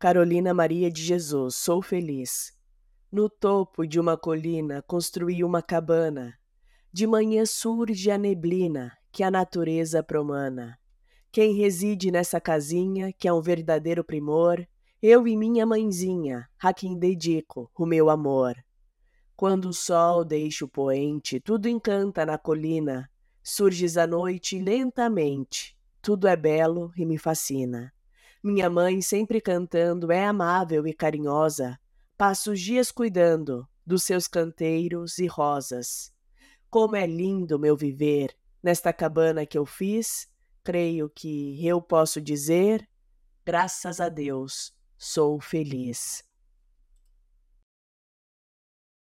Carolina Maria de Jesus, sou feliz. No topo de uma colina construí uma cabana. De manhã surge a neblina que a natureza promana. Quem reside nessa casinha, que é um verdadeiro primor, eu e minha mãezinha, a quem dedico o meu amor. Quando o sol deixa o poente, tudo encanta na colina. Surges à noite lentamente, tudo é belo e me fascina. Minha mãe, sempre cantando, é amável e carinhosa. Passa os dias cuidando dos seus canteiros e rosas. Como é lindo meu viver nesta cabana que eu fiz. Creio que eu posso dizer, graças a Deus, sou feliz.